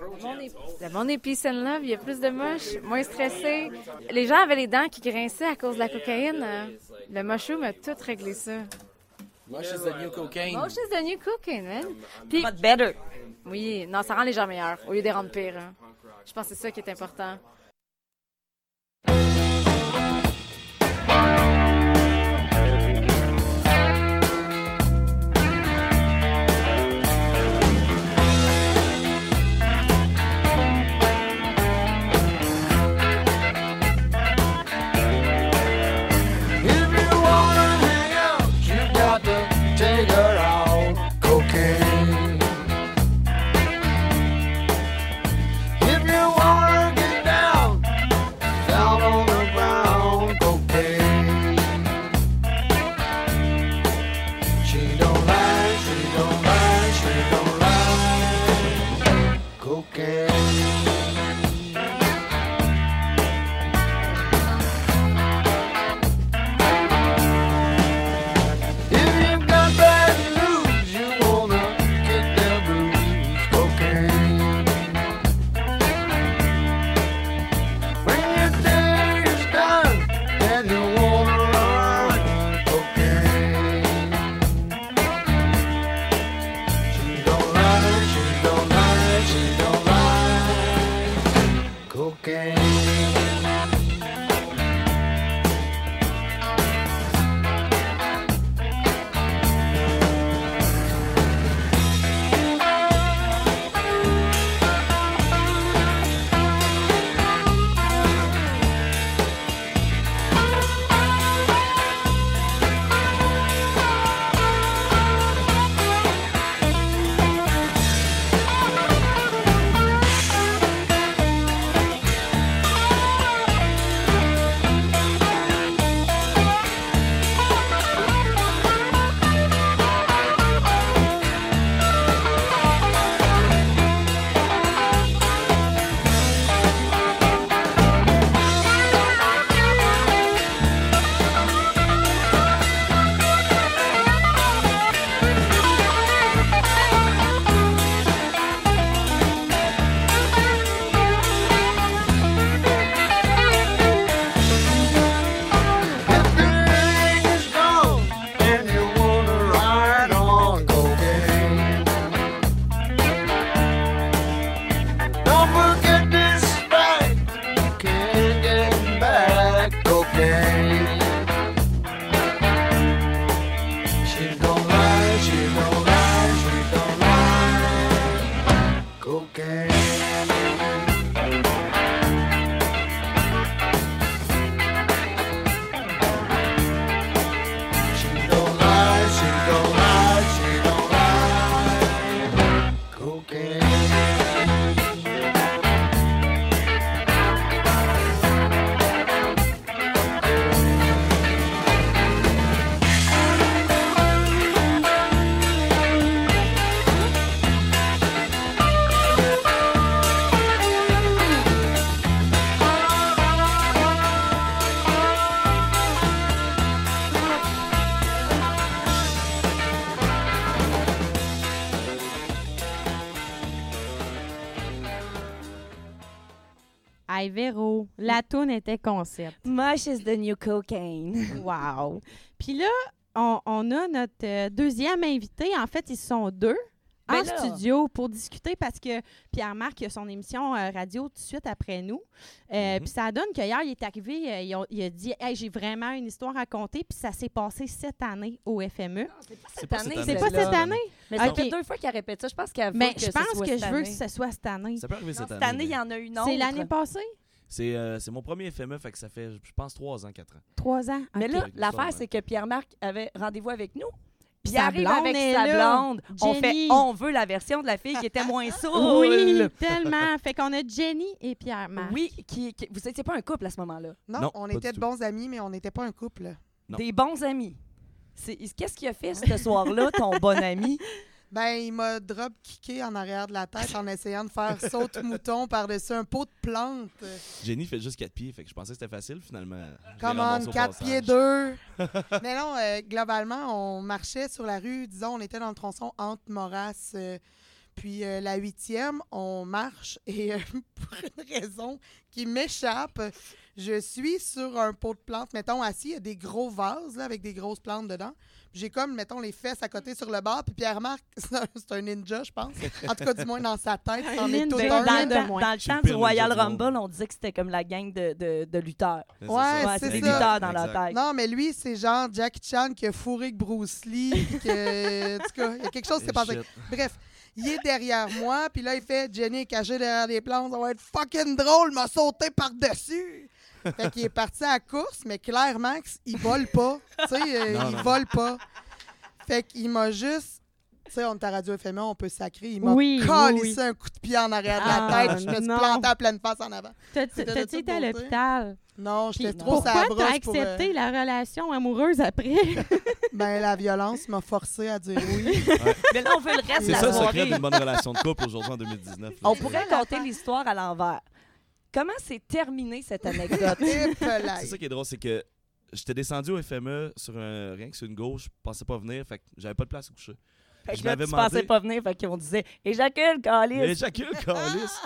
S13: Le monde est- Le monde est peace and love, il y a plus de moches, moins stressé. Les gens avaient les dents qui grinçaient à cause de la cocaïne. hein. Le mushroom a tout réglé ça.
S14: Mosh is the new cocaine.
S13: Is the new cocaine, man. Puis,
S1: But better.
S13: oui, non, ça rend les gens meilleurs au lieu de les rendre pires. hein. Je pense que c'est ça qui est important.
S2: La toune était concept.
S1: Mush is the new cocaine.
S2: Wow. Puis là, on, on a notre euh, deuxième invité. En fait, ils sont deux en
S1: Ben là.
S2: studio pour discuter parce que Pierre-Marc a son émission euh, radio tout de suite après nous. Euh, Puis ça donne qu'hier, il est arrivé, euh, il, a, il a dit Hey, J'ai vraiment une histoire à raconter. Puis ça s'est passé cette année au FME.
S1: Cette année,
S2: C'est pas cette année?
S1: Mais ça
S2: Ok.
S1: fait deux fois qu'il répète ça. Je pense qu'elle veut
S2: Mais
S1: que
S2: je pense que
S1: cette
S2: je veux que ce soit cette année.
S15: Ça peut arriver
S1: Non,
S15: cette
S1: cette
S15: année.
S1: année, il y en a une autre.
S2: C'est l'année passée?
S15: C'est euh, c'est mon premier FME, fait que ça fait, je pense, trois ans, quatre ans.
S2: Trois ans?
S1: Mais là, l'affaire, c'est que Pierre-Marc avait rendez-vous avec nous. Puis il
S2: Sa
S1: arrive
S2: blonde
S1: avec sa blonde. On fait on veut la version de la fille qui était moins saoule.
S2: Oui, tellement. Fait qu'on a Jenny et Pierre-Marc.
S1: Oui, qui, qui- vous n'étiez pas un couple à ce moment-là?
S16: Non,
S15: Non,
S16: on était de bons amis, mais on n'était pas un couple.
S15: Non.
S1: Des bons amis. C'est- Qu'est-ce qu'il a fait ce soir-là, ton bon ami?
S16: Ben, il m'a drop kické en arrière de la tête en essayant de faire saute mouton par-dessus un pot de plantes.
S15: Jenny fait juste 4 pieds, fait que je pensais que c'était facile finalement. Au
S16: 4
S15: passage.
S16: pieds 2. Mais non, euh, globalement, on marchait sur la rue. Disons, on était dans le tronçon entre Moras euh, puis euh, la huitième. On marche et euh, pour une raison qui m'échappe, je suis sur un pot de plantes, mettons, assis. Il y a des gros vases là, avec des grosses plantes dedans. J'ai comme, mettons, les fesses à côté sur le bord. Puis Pierre-Marc, c'est un, c'est un ninja, je pense. En tout cas, du moins dans sa tête,
S2: Un
S16: c'en est tout un.
S1: Dans,
S2: de
S1: dans- le temps
S15: le
S1: du Royal. Rumble, on disait que c'était comme la gang de, de, de lutteurs.
S16: Ouais, c'est
S1: des
S16: ça.
S1: lutteurs dans la tête.
S16: Non, mais lui, c'est genre Jackie Chan qui a fourré que Bruce Lee. que, en tout cas, il y a quelque chose qui s'est passé. Bref, il est derrière moi, puis là, il fait Jenny est cachée derrière des plantes, ça va être fucking drôle, m'a sauté par-dessus. Fait qu'il est parti à la course, mais clairement, il vole pas. Tu sais, euh, il
S15: non,
S16: vole pas. Fait qu'il m'a juste. Tu sais, on est à Radio FME, on peut sacrer. Il m'a
S2: Oui,
S16: collé
S2: oui.
S16: un coup de pied en arrière de la
S2: Ah,
S16: tête. Je me suis planté à pleine face en avant.
S2: T'as-tu été à l'hôpital?
S16: Non,
S2: Puis
S16: j'étais trop sa
S2: Pourquoi t'as
S16: pour, euh,
S2: accepté la relation amoureuse après?
S16: Ben, la violence m'a forcé à dire oui.
S1: Mais là, on veut le reste de
S15: C'est
S1: la
S15: ça le secret d'une bonne relation de couple aujourd'hui en 2019. là.
S1: On pourrait compter l'histoire à l'envers. Comment s'est terminée cette anecdote?
S15: C'est ça qui est drôle, c'est que j'étais descendu au FME sur un rien que sur une gauche, je pensais pas venir, fait que j'avais pas de place à coucher.
S1: Fait que
S15: je
S1: là,
S15: m'avais
S1: tu
S15: demandé-
S1: pensais pas venir, fait qu'on disait « Éjacule, calice! »
S15: Éjacule, calice.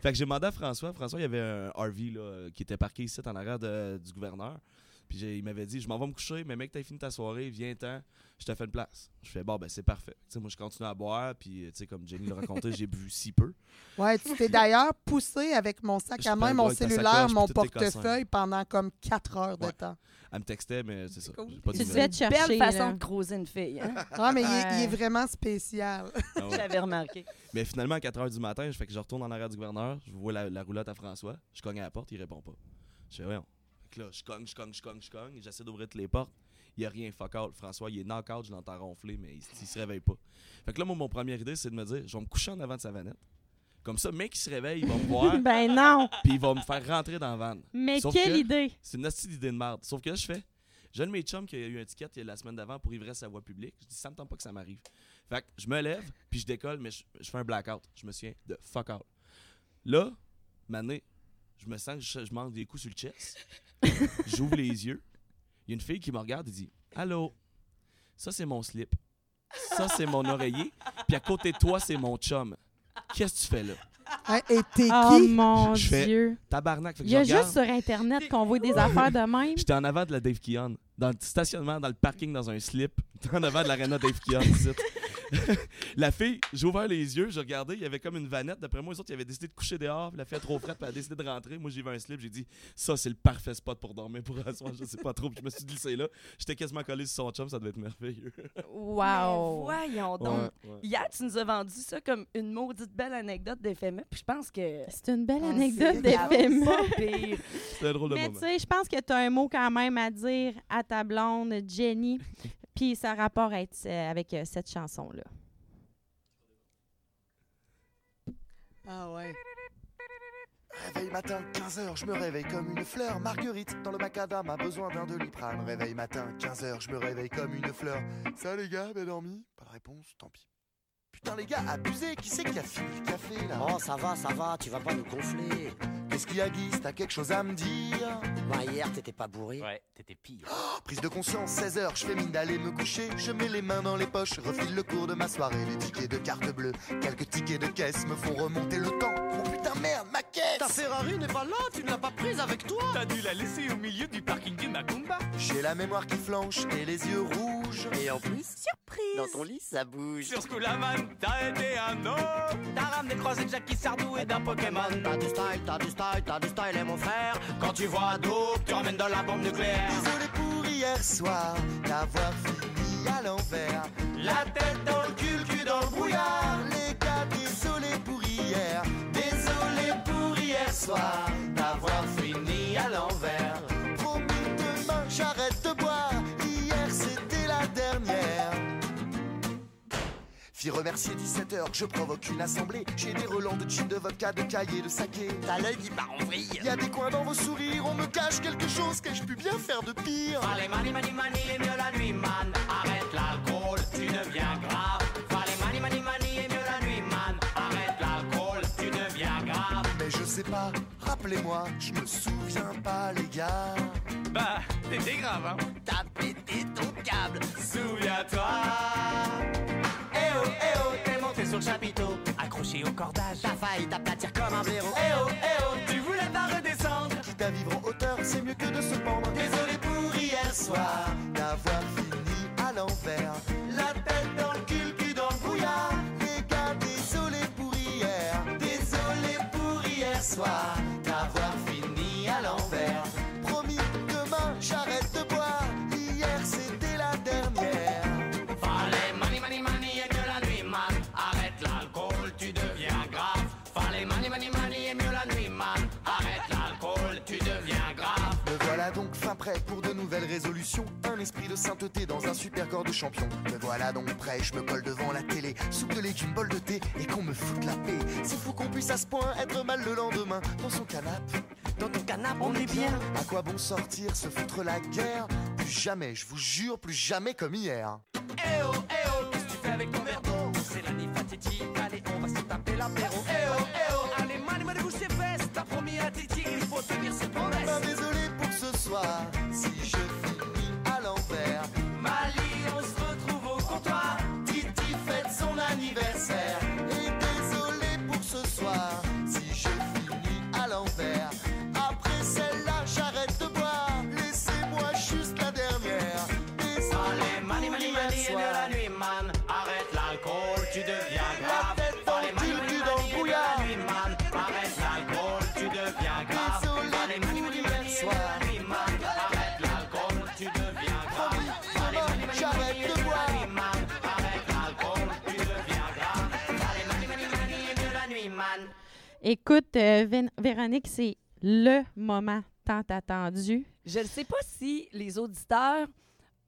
S15: Fait que j'ai demandé à François. François, il y avait un RV là, qui était parqué ici en arrière de- du gouverneur. Puis il m'avait dit Je m'en vais me coucher, mais mec, t'as fini ta soirée, viens-t'en, je te fais une place. Je fais Bon, ben c'est parfait. Tu sais, moi, je continue à boire, puis tu sais, comme Jenny l'a raconté, j'ai bu si peu.
S16: Ouais, tu t'es d'ailleurs poussé avec mon sac
S15: Je
S16: à main, mon cellulaire,
S15: sacoche,
S16: mon portefeuille pendant comme 4 heures de
S15: Ouais.
S16: temps.
S15: Elle me textait, mais c'est ça. j'ai pas
S2: Tu devais te chercher.
S1: Belle façon
S2: là.
S1: de croiser une fille. Hein?
S16: Ah, mais il est- il, est,
S2: Ouais.
S16: vraiment spécial.
S15: Ah ouais.
S1: J'avais remarqué.
S15: Mais finalement, à 4 h du matin, je fais que je retourne en arrière du gouverneur, je vois la, la roulotte à François, je cogne à la porte, il répond pas. Je fais, voyons. Fait que là, je cogne, je cogne, je cogne, je cogne, j'essaie d'ouvrir toutes les portes. Il n'y a rien, fuck out. François, il est knock-out, je l'entends ronfler, mais il, il se réveille pas. Fait que là, moi, mon première idée, c'est de me dire, je vais me coucher en avant de sa vanette. Comme ça, mec qui se réveille, il va me voir,
S2: ben non!
S15: puis il va me faire rentrer dans la vanne.
S2: Mais
S15: Sauf
S2: quelle
S15: que-
S2: idée!
S15: C'est une hostie d'idée de merde. Sauf que là, je fais. J'ai un de mes chums qui a eu un ticket il la semaine d'avant pour ivresse à voie publique. Je dis, ça me tente pas que ça m'arrive. Fait que je me lève, puis je décolle, mais je, je fais un blackout. Je me souviens de fuck out. Là, mané, je me sens que je, je manque des coups sur le chest. J'ouvre les yeux. Il y a une fille qui me regarde et dit Allô, ça c'est mon slip. Ça c'est mon oreiller. Puis à côté de toi, c'est mon chum. Qu'est-ce que tu fais là?
S16: Hein, et t'es
S2: Oh
S16: qui?
S2: mon
S15: Je fais-
S2: Dieu!
S15: Tabarnak. Fait que
S2: Il y a
S15: je regarde.
S2: juste sur Internet qu'on voit des affaires de même.
S15: J'étais en avant de la Dave Keon, dans le stationnement, dans le parking, dans un slip, en avant de l'arena Dave Keon. ici. la fille, j'ai ouvert les yeux, j'ai regardé, il y avait comme une vanette. D'après moi, les autres, ils avaient décidé de coucher dehors, puis la fille a trop frette, puis elle a décidé de rentrer. Moi, j'ai vu un slip, j'ai dit, ça, c'est le parfait spot pour dormir pour un soir, je sais pas trop. Puis je me suis glissé là. J'étais quasiment collé sur son chum, ça devait être merveilleux.
S2: Wow!
S1: Voyons donc.
S15: Ouais, ouais.
S1: Hier, tu nous as vendu ça comme une maudite belle anecdote d'FME, puis je pense que...
S2: C'est une belle
S1: Ah,
S2: anecdote
S1: c'est pire.
S15: C'était un drôle de
S2: Mais
S15: moment.
S2: tu sais, je pense que tu as un mot quand même à dire à ta blonde, Jenny. Puis ça a rapport à être, euh, avec euh, cette chanson-là.
S16: Ah ouais.
S17: Réveil matin, 15h, je me réveille comme une fleur. Marguerite, dans le macadam, a besoin d'un doliprane. Réveil matin, 15h, je me réveille comme une fleur. Ça les gars, bien dormi Pas de réponse, tant pis. Putain les gars, abusé, qui c'est qui a fini le café là?
S18: Oh, ça va, ça va, tu vas pas nous gonfler.
S17: Qu'est-ce qu'il y a Guy T'as quelque chose à me dire?
S18: Bah, hier, t'étais pas bourré. Ouais, t'étais pire.
S17: Oh, Prise de conscience, 16h, je fais mine d'aller me coucher. Je mets les mains dans les poches, refile le cours de ma soirée. Les tickets de carte bleue, quelques tickets de caisse me font remonter le temps. Oh putain, merde, ma caisse
S18: Ta Ferrari n'est pas là, tu ne l'as pas prise avec toi.
S19: T'as dû la laisser au milieu du parking du Macumba.
S17: J'ai la mémoire qui flanche et les yeux rouges.
S18: Et en plus, surprise. Dans ton lit, ça bouge.
S19: Sur Schoolaman, t'as été un homme. T'as ramené croisé de Jackie Sardou et d'un Pokémon.
S18: T'as du style, t'as du style, t'as du style, et mon frère. Quand tu vois Dope, tu emmènes de la bombe nucléaire.
S17: Désolé pour hier soir d'avoir fini à l'envers.
S19: La tête dans le cul, cul dans le brouillard.
S17: Les gars, désolé pour hier. Désolé pour hier soir d'avoir fini à l'envers. Promis demain, j'arrête Qui remercier 17h, je provoque une assemblée. J'ai des relents de gin, de vodka, de cahiers, de saké. T'as l'œil qui part en vrille. Y a des coins dans vos sourires, on me cache quelque chose que je pu bien faire de pire?
S20: Fallait mani mani mani et mieux la nuit man Arrête l'alcool, tu deviens grave Fallait mani mani mani et mieux la nuit man Arrête l'alcool, tu deviens grave
S17: Mais je sais pas, rappelez-moi, je me souviens pas, les gars.
S21: Bah, t'étais grave, hein
S20: T'as pété ton câble
S21: Souviens-toi
S20: sur le chapiteau. Accroché au cordage. T'as failli t'aplatir comme un blaireau. Eh oh, eh oh, tu voulais pas redescendre.
S17: Quitte à vivre en hauteur, c'est mieux que de se pendre.
S20: Désolé pour hier soir
S17: prêt pour de nouvelles résolutions. Un esprit de sainteté dans un super corps de champion. Me voilà donc prêt, je me colle devant la télé. Soupe de légumes, bol de thé et qu'on me foute la paix. C'est fou qu'on puisse à ce point être mal le lendemain. Dans son canapé,
S20: Dans ton canapé on est bien
S17: à quoi bon sortir, se foutre la guerre? Plus jamais, je vous jure, plus jamais comme hier.
S20: Eh oh, eh oh, qu'est-ce que tu fais avec ton verre d'eau C'est la fatidique, allez on va se taper l'apéro Eh oh, eh oh, allez mani mani bouge tes fesses T'as promis à Titi, il faut tenir ses promesses
S17: soir, si je finis à l'envers.
S20: Mali, on se retrouve au comptoir
S17: Titi fête son anniversaire. Et désolé pour ce soir, si je finis à l'envers. Après celle-là, j'arrête de boire. Laissez-moi juste la dernière. Désolé
S20: Allez mani mani mani et la nuit man Arrête l'alcool, tu deviens grave
S17: La tête dans
S20: Allez
S17: le
S20: mani mani mani la nuit man Arrête l'alcool, tu deviens grave
S17: Désolé pour soir.
S2: Écoute, euh, Véronique, c'est le moment tant attendu.
S1: Je ne sais pas si les auditeurs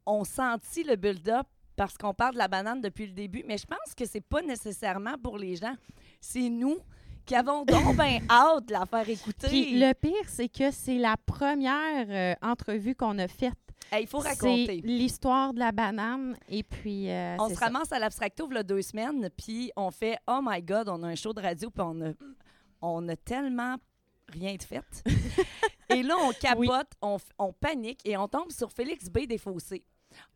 S1: ont senti le build-up parce qu'on parle de la banane depuis le début, mais je pense que c'est pas nécessairement pour les gens. C'est nous qui avons donc bien hâte de la faire écouter.
S2: Puis le pire, c'est que c'est la première euh, entrevue qu'on a faite.
S1: Hey, il faut raconter.
S2: l'histoire de la banane et puis euh,
S1: On se
S2: ça.
S1: ramasse à l'abstracto il y a deux semaines, puis on fait Oh my God, on a un show de radio, puis on a, on a tellement rien de fait. et là, on capote, on, panique et on tombe sur Félix B. Desfossés.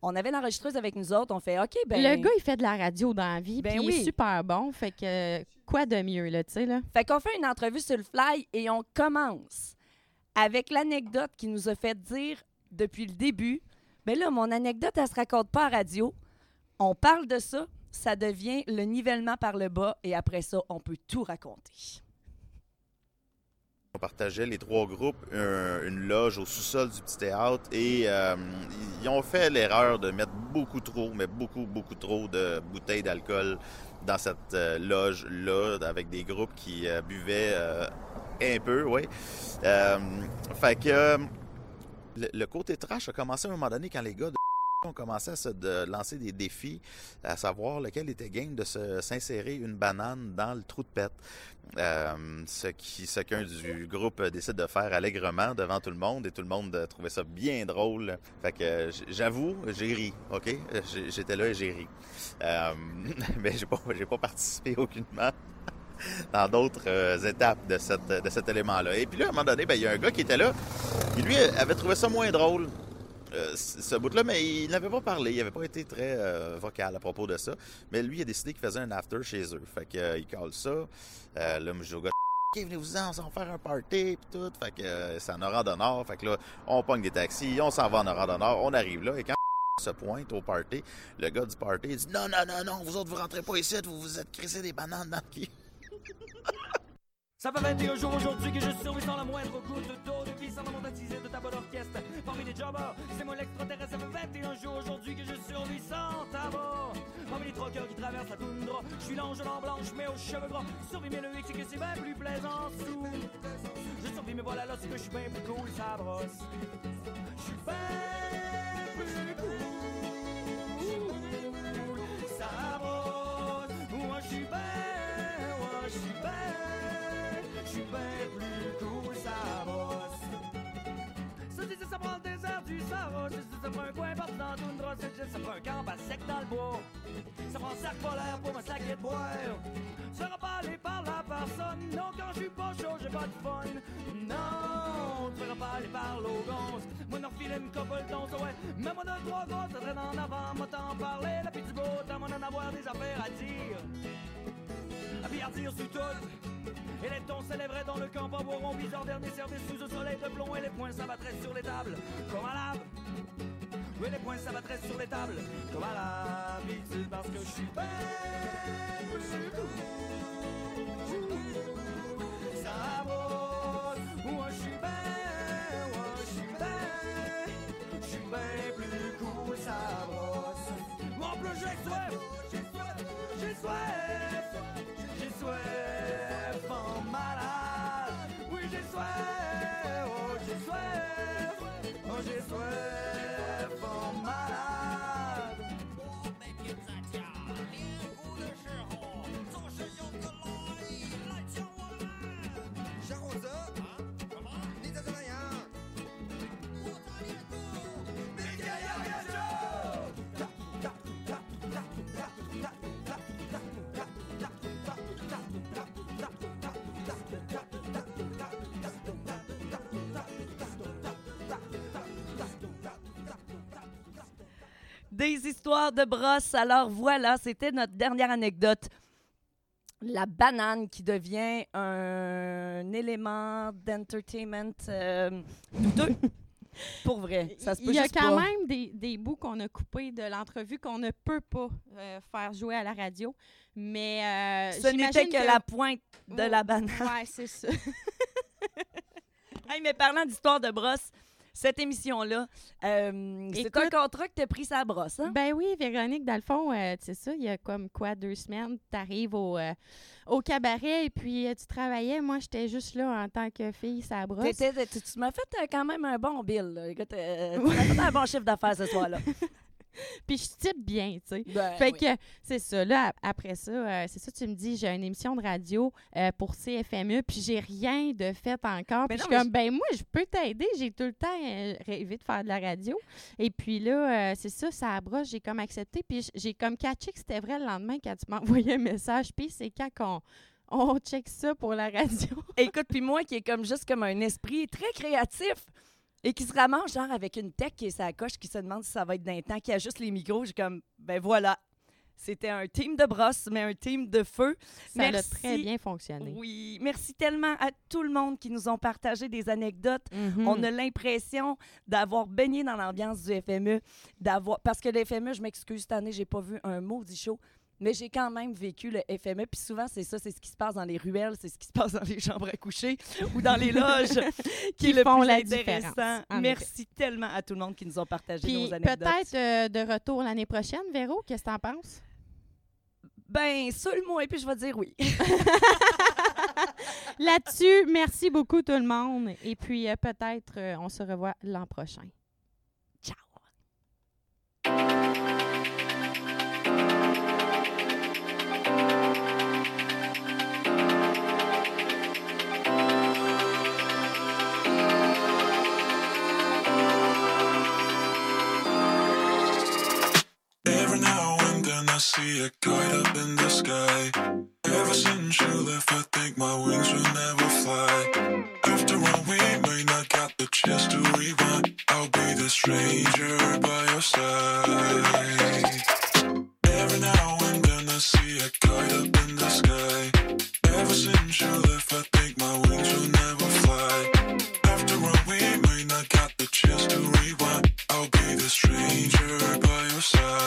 S1: On avait l'enregistreuse avec nous autres, on fait OK, ben.
S2: Le gars, il fait de la radio dans la vie,
S1: Ben
S2: puis il est super bon. Fait que quoi de mieux, là, tu sais, là?
S1: Fait qu'on fait une entrevue sur le fly et on commence avec l'anecdote qui nous a fait dire depuis le début Mais là, mon anecdote, elle se raconte pas à radio. On parle de ça, ça devient le nivellement par le bas et après ça, on peut tout raconter.
S22: On partageait les trois groupes un- une loge au sous-sol du petit théâtre et euh, ils ont fait l'erreur de mettre beaucoup trop, mais beaucoup, beaucoup trop de bouteilles d'alcool dans cette euh, loge-là avec des groupes qui euh, buvaient euh, un peu, oui. Fait que le, le côté trash a commencé à un moment donné quand les gars de ont commencé à se lancer des défis, à savoir lequel était game de s'insérer une banane dans le trou de pète. Euh, ce qui ce qu'un du groupe décide de faire allègrement devant tout le monde et tout le monde euh, trouvait ça bien drôle. Fait que euh, j'avoue, j'ai ri, ok? Euh, J'étais là et j'ai ri. Euh, mais j'ai pas, j'ai pas participé aucunement dans d'autres euh, étapes de, cette, de cet élément-là. Et puis là, à un moment donné, ben, il y a un gars qui était là, qui lui avait trouvé ça moins drôle. Euh, ce bout-là, mais il n'avait pas parlé, il n'avait pas été très euh, vocal à propos de ça. Mais lui, il a décidé qu'il faisait un after chez eux. Fait qu'il euh, il colle ça. Euh, là, je gars, OK, venez-vous-en, on va faire un party, puis tout. Fait que c'est en Oran de Nord. Fait que là, on pogne des taxis, on s'en va en Oran de Nord, on arrive là, et quand se pointe au party, le gars du party, dit Non, non, non, non, vous autres, vous rentrez pas ici, vous vous êtes crissé des bananes dans le cul.
S21: Ça fait 21 jours aujourd'hui que je survis sans la moindre goutte d'eau. Depuis sans monétiser de ta bonne orchestre Parmi les jobbers, c'est moi l'extraterrestre Ça fait 21 jours aujourd'hui que je survis sans tabac Parmi les troqueurs qui traversent la toundra Je suis l'ange en blanche mais aux cheveux gras. Survis mais le hic c'est que c'est bien plus plaisant sous. Je survis mais voilà là c'est que je suis bien plus cool ça brosse. Je suis bien plus cool Ça brosse. Suis bien plus cool, ça bosse. Ça dit ça prend le désert du Sahara, ça dit ça prend un coin partout dans une droite, ça prend un camp à sec dans le bois. Ça prend un sac polaire pour un sac de boire. Ça aller par la personne, non quand je suis pas chaud, j'ai pas de fun. Non, tu feras pas aller par l'ogonce. Moi non filer une couple d'once, ouais. Même moi deux trois gosses, ça traîne en avant, moi t'en parler, la petite beau, t'as moi d'en avoir des affaires à dire. À bien dire sur tout. Et les tons s'élèveraient dans le camp, pas boiront bizarre, dernier service sous le soleil de plomb, et les poings s'abattraient sur les tables, comme à lave. Oui, les poings s'abattraient sur les tables, comme à l'habitude, parce que je suis bien
S1: Des histoires de brosses. Alors voilà, c'était notre dernière anecdote. La banane qui devient un élément d'entertainment euh, douteux. Pour vrai, ça se peut
S2: Il y a quand
S1: pas.
S2: même des, des bouts qu'on a coupés de l'entrevue qu'on ne peut pas euh, faire jouer à la radio. Mais euh,
S1: Ce n'était que, la pointe de la banane.
S2: Ouais, c'est ça.
S1: Hey, mais parlant d'histoire de brosse, cette émission-là, euh, c'est un contrat que tu as pris sa brosse. Hein?
S2: Ben oui, Véronique, dans le fond, euh, tu sais ça, il y a comme quoi, deux semaines, tu arrives au, euh, au cabaret et puis euh, tu travaillais. Moi, j'étais juste là en tant que fille, ça brosse.
S1: T'étais- tu tu m'as fait euh, quand même un bon bill. là. Écoute, euh, tu m'as fait un bon chiffre d'affaires ce soir-là.
S2: Puis je type bien, tu sais.
S1: Ben
S2: fait
S1: oui.
S2: que c'est ça. Là, ap- après ça, euh, c'est ça, tu me dis, j'ai une émission de radio euh, pour CFME, puis j'ai rien de fait encore. Puis je suis comme, ben moi, je peux t'aider. J'ai tout le temps euh, rêvé de faire de la radio. Et puis là, c'est ça, ça brosse, j'ai comme accepté. Puis j'ai comme catché que c'était vrai le lendemain quand tu m'as envoyé un message. Puis c'est quand qu'on on check ça pour la radio.
S1: Écoute, puis moi qui est comme juste comme un esprit très créatif et qui se ramasse genre avec une tech qui est sa coche, qui se demande si ça va être d'un temps, qui a juste les micros, j'ai comme, ben voilà. C'était un team de brosse, mais un team de feu.
S2: Ça a très bien fonctionné.
S1: Oui, merci tellement à tout le monde qui nous ont partagé des anecdotes.
S2: Mhm.
S1: On a l'impression d'avoir baigné dans l'ambiance du FME, d'avoir parce que le FME, je m'excuse cette année, j'ai pas vu un maudit show. Mais j'ai quand même vécu le FME. Puis souvent, c'est ça, c'est ce qui se passe dans les ruelles, c'est ce qui se passe dans les chambres à coucher ou dans les loges qui, est le
S2: font
S1: plus
S2: la
S1: intéressant.
S2: en
S1: Merci tellement à tout le monde qui nous ont partagé
S2: Puis
S1: nos anecdotes.
S2: peut-être euh, de retour l'année prochaine, Véro, qu'est-ce que t'en penses?
S1: Ben, seul moi, et puis je vais dire oui.
S2: Là-dessus, merci beaucoup tout le monde. Et puis euh, peut-être euh, on se revoit l'an prochain.
S1: Ciao.
S23: be a kite up in the sky. Ever since you left, I think my wings will never fly. After all, we may not got the chance to rewind. I'll be the stranger by your side.
S24: Every now and then I see a kite up in the sky. Ever since you left, I think my wings will never fly. After all, we may not got the chance to rewind. I'll be the stranger by your side.